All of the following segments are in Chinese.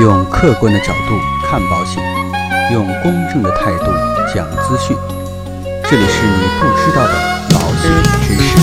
用客观的角度看保险，用公正的态度讲资讯。这里是你不知道的保险知识。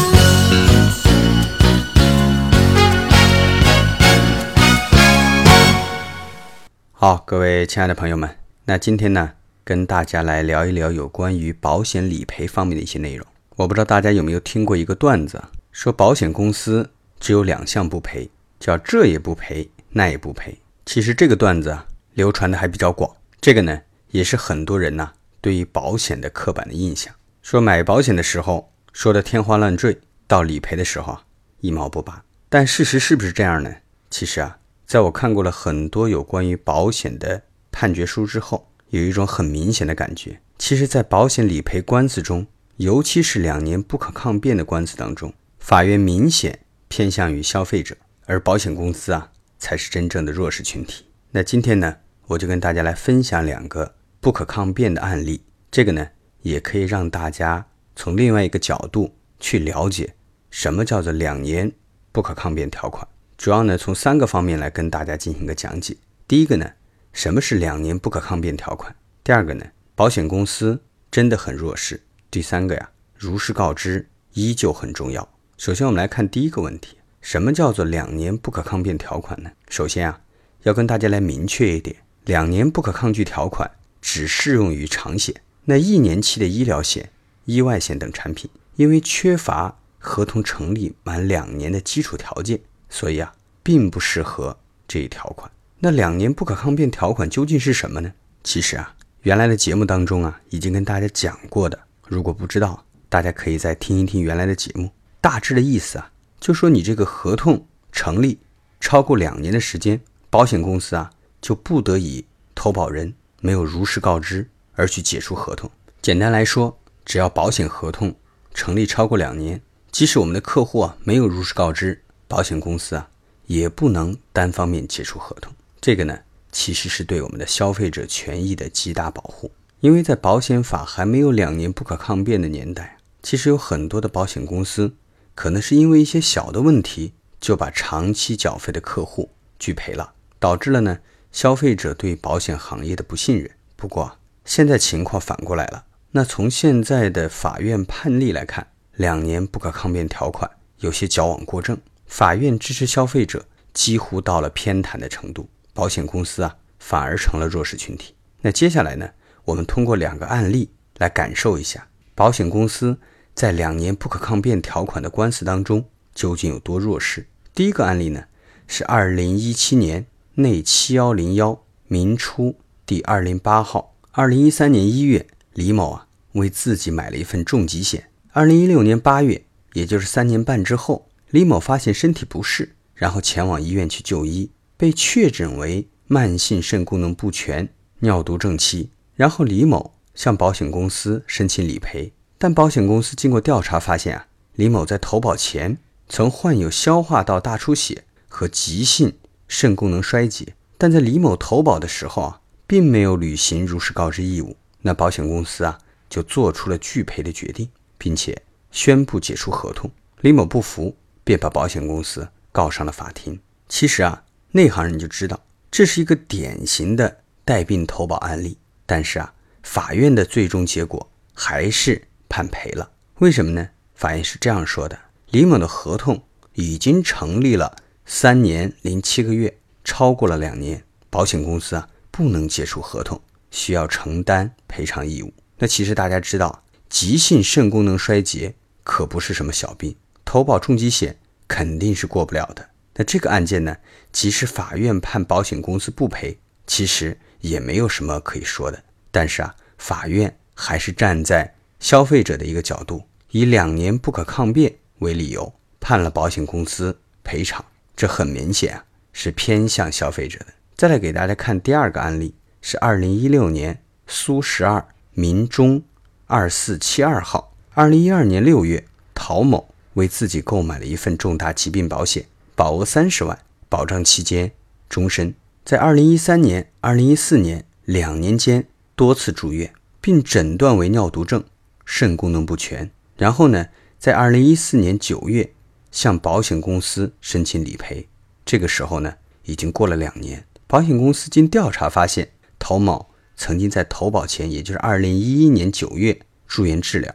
好，各位亲爱的朋友们，那今天呢，跟大家来聊一聊有关于保险理赔方面的一些内容。我不知道大家有没有听过一个段子，说保险公司只有两项不赔，叫这也不赔，那也不赔。其实这个段子啊，流传的还比较广。这个呢，也是很多人呐对于保险的刻板的印象。说买保险的时候说的天花乱坠，到理赔的时候啊一毛不拔。但事实是不是这样呢？其实啊，在我看过了很多有关于保险的判决书之后，有一种很明显的感觉。其实，在保险理赔官司中，尤其是两年不可抗辩的官司当中，法院明显偏向于消费者，而保险公司啊。才是真正的弱势群体。那今天呢，我就跟大家来分享两个不可抗辩的案例。这个呢，也可以让大家从另外一个角度去了解什么叫做两年不可抗辩条款。主要呢，从三个方面来跟大家进行一个讲解。第一个呢，什么是两年不可抗辩条款？第二个呢，保险公司真的很弱势。第三个呀，如实告知依旧很重要。首先，我们来看第一个问题。什么叫做两年不可抗辩条款呢？首先啊，要跟大家来明确一点，两年不可抗拒条款只适用于长险。那一年期的医疗险、意外险等产品，因为缺乏合同成立满两年的基础条件，所以啊，并不适合这一条款。那两年不可抗辩条款究竟是什么呢？其实啊，原来的节目当中啊，已经跟大家讲过的。如果不知道，大家可以再听一听原来的节目。大致的意思啊。就说你这个合同成立超过两年的时间，保险公司啊就不得以投保人没有如实告知而去解除合同。简单来说，只要保险合同成立超过两年，即使我们的客户啊没有如实告知，保险公司啊也不能单方面解除合同。这个呢，其实是对我们的消费者权益的极大保护。因为在保险法还没有两年不可抗辩的年代，其实有很多的保险公司。可能是因为一些小的问题，就把长期缴费的客户拒赔了，导致了呢消费者对保险行业的不信任。不过现在情况反过来了，那从现在的法院判例来看，两年不可抗辩条款有些矫枉过正，法院支持消费者几乎到了偏袒的程度，保险公司啊反而成了弱势群体。那接下来呢，我们通过两个案例来感受一下保险公司。在两年不可抗辩条款的官司当中，究竟有多弱势？第一个案例呢，是二零一七年内七幺零幺民初第二零八号。二零一三年一月，李某啊为自己买了一份重疾险。二零一六年八月，也就是三年半之后，李某发现身体不适，然后前往医院去就医，被确诊为慢性肾功能不全、尿毒症期。然后李某向保险公司申请理赔。但保险公司经过调查发现啊，李某在投保前曾患有消化道大出血和急性肾功能衰竭，但在李某投保的时候啊，并没有履行如实告知义务。那保险公司啊就做出了拒赔的决定，并且宣布解除合同。李某不服，便把保险公司告上了法庭。其实啊，内行人就知道这是一个典型的带病投保案例，但是啊，法院的最终结果还是。判赔了，为什么呢？法院是这样说的：李某的合同已经成立了三年零七个月，超过了两年，保险公司啊不能解除合同，需要承担赔偿义务。那其实大家知道，急性肾功能衰竭可不是什么小病，投保重疾险肯定是过不了的。那这个案件呢，即使法院判保险公司不赔，其实也没有什么可以说的。但是啊，法院还是站在。消费者的一个角度，以两年不可抗辩为理由判了保险公司赔偿，这很明显啊是偏向消费者的。再来给大家看第二个案例，是二零一六年苏十二民中二四七二号。二零一二年六月，陶某为自己购买了一份重大疾病保险，保额三十万，保障期间终身。在二零一三年、二零一四年两年间多次住院，并诊断为尿毒症。肾功能不全，然后呢，在二零一四年九月向保险公司申请理赔，这个时候呢，已经过了两年，保险公司经调查发现，陶某曾经在投保前，也就是二零一一年九月住院治疗，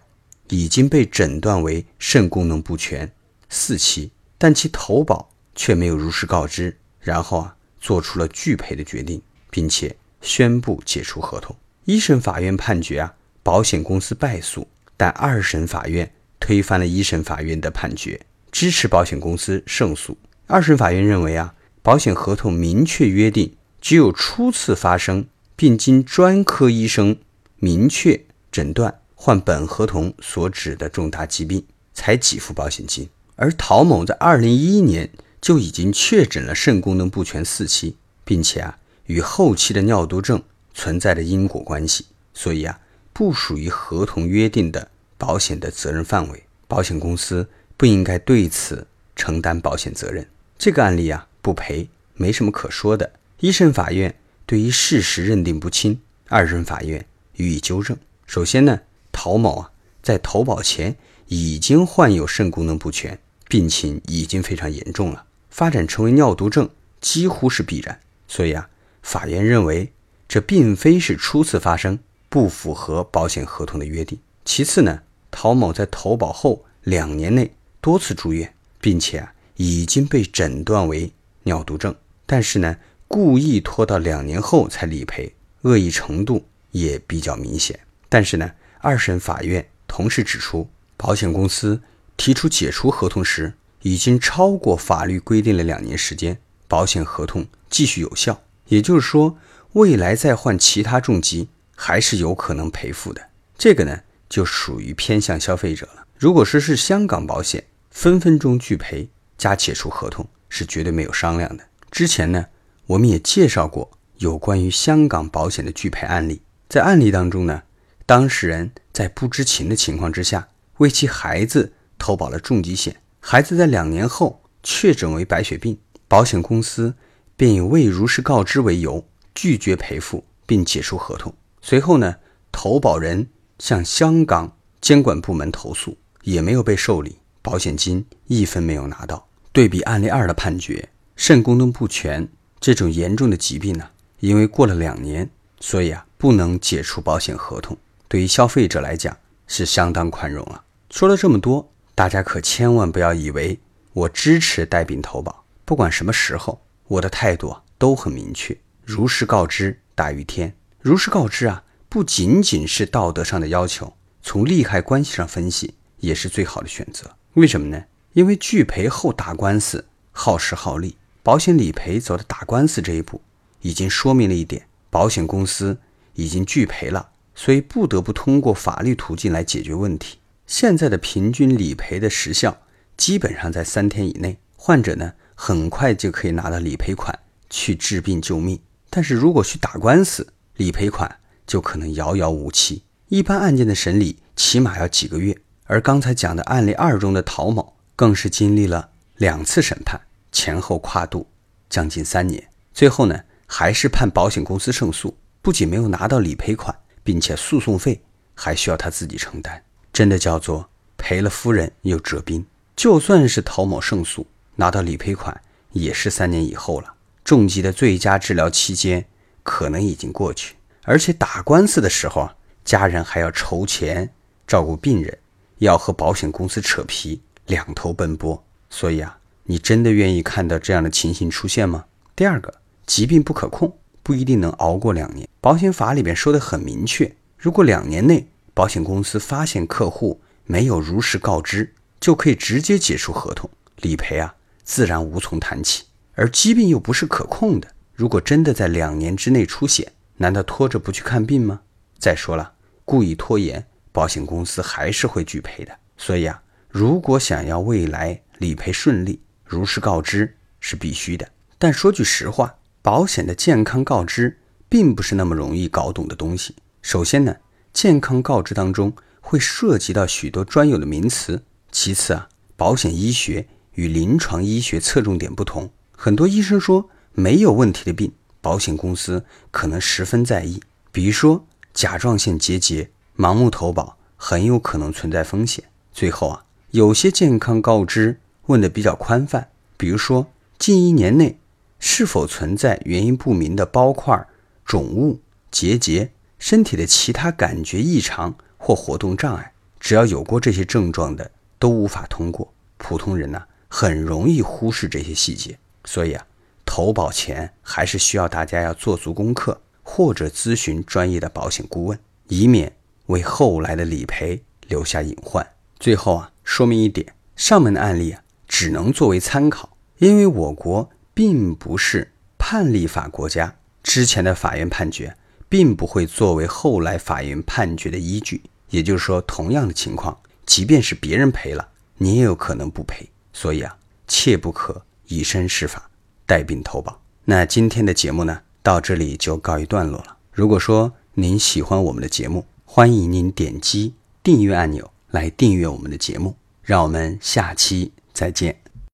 已经被诊断为肾功能不全四期，但其投保却没有如实告知，然后啊做出了拒赔的决定，并且宣布解除合同。一审法院判决啊，保险公司败诉，但二审法院推翻了一审法院的判决，支持保险公司胜诉。二审法院认为啊，保险合同明确约定，只有初次发生，并经专科医生明确诊断患本合同所指的重大疾病，才给付保险金。而陶某在二零一一年就已经确诊了肾功能不全四期，并且啊，与后期的尿毒症存在着因果关系，所以啊，不属于合同约定的保险的责任范围，保险公司不应该对此承担保险责任。这个案例啊，不赔没什么可说的。一审法院对于事实认定不清，二审法院予以纠正。首先呢，陶某啊在投保前已经患有肾功能不全，病情已经非常严重了，发展成为尿毒症几乎是必然。所以啊，法院认为这并非是初次发生，不符合保险合同的约定。其次呢，陶某在投保后两年内多次住院，并且啊。已经被诊断为尿毒症，但是呢，故意拖到两年后才理赔，恶意程度也比较明显。但是呢，二审法院同时指出，保险公司提出解除合同时，已经超过法律规定的两年时间，保险合同继续有效。也就是说，未来再患其他重疾，还是有可能赔付的。这个呢，就属于偏向消费者了。如果说是香港保险，分分钟拒赔。加解除合同是绝对没有商量的。之前呢，我们也介绍过有关于香港保险的拒赔案例。在案例当中呢，当事人在不知情的情况之下，为其孩子投保了重疾险，孩子在两年后确诊为白血病，保险公司便以未如实告知为由拒绝赔付并解除合同。随后呢，投保人向香港监管部门投诉，也没有被受理，保险金一分没有拿到。对比案例二的判决，肾功能不全这种严重的疾病呢，因为过了两年，所以啊不能解除保险合同。对于消费者来讲是相当宽容了。说了这么多，大家可千万不要以为我支持带病投保，不管什么时候，我的态度啊都很明确，如实告知大于天。如实告知啊，不仅仅是道德上的要求，从利害关系上分析也是最好的选择。为什么呢？因为拒赔后打官司耗时耗力，保险理赔走到打官司这一步，已经说明了一点：保险公司已经拒赔了，所以不得不通过法律途径来解决问题。现在的平均理赔的时效基本上在三天以内，患者呢很快就可以拿到理赔款去治病救命。但是如果去打官司，理赔款就可能遥遥无期，一般案件的审理起码要几个月。而刚才讲的案例二中的陶某。更是经历了两次审判，前后跨度将近三年，最后呢还是判保险公司胜诉，不仅没有拿到理赔款，并且诉讼费还需要他自己承担，真的叫做赔了夫人又折兵。就算是陶某胜诉拿到理赔款，也是三年以后了，重疾的最佳治疗期间可能已经过去，而且打官司的时候啊，家人还要筹钱照顾病人，要和保险公司扯皮。两头奔波，所以啊，你真的愿意看到这样的情形出现吗？第二个，疾病不可控，不一定能熬过两年。保险法里边说的很明确，如果两年内保险公司发现客户没有如实告知，就可以直接解除合同，理赔啊，自然无从谈起。而疾病又不是可控的，如果真的在两年之内出险，难道拖着不去看病吗？再说了，故意拖延，保险公司还是会拒赔的。所以啊。如果想要未来理赔顺利，如实告知是必须的。但说句实话，保险的健康告知并不是那么容易搞懂的东西。首先呢，健康告知当中会涉及到许多专有的名词。其次啊，保险医学与临床医学侧重点不同，很多医生说没有问题的病，保险公司可能十分在意。比如说甲状腺结节，盲目投保很有可能存在风险。最后啊。有些健康告知问的比较宽泛，比如说近一年内是否存在原因不明的包块、肿物、结节、身体的其他感觉异常或活动障碍，只要有过这些症状的，都无法通过。普通人呢，很容易忽视这些细节，所以啊，投保前还是需要大家要做足功课，或者咨询专业的保险顾问，以免为后来的理赔留下隐患。最后啊，说明一点，上面的案例啊，只能作为参考，因为我国。并不是判例法国家，之前的法院判决并不会作为后来法院判决的依据。也就是说，同样的情况，即便是别人赔了，你也有可能不赔。所以啊，切不可以身试法，带病投保。那今天的节目呢，到这里就告一段落了。如果说您喜欢我们的节目，欢迎您点击订阅按钮来订阅我们的节目。让我们下期再见。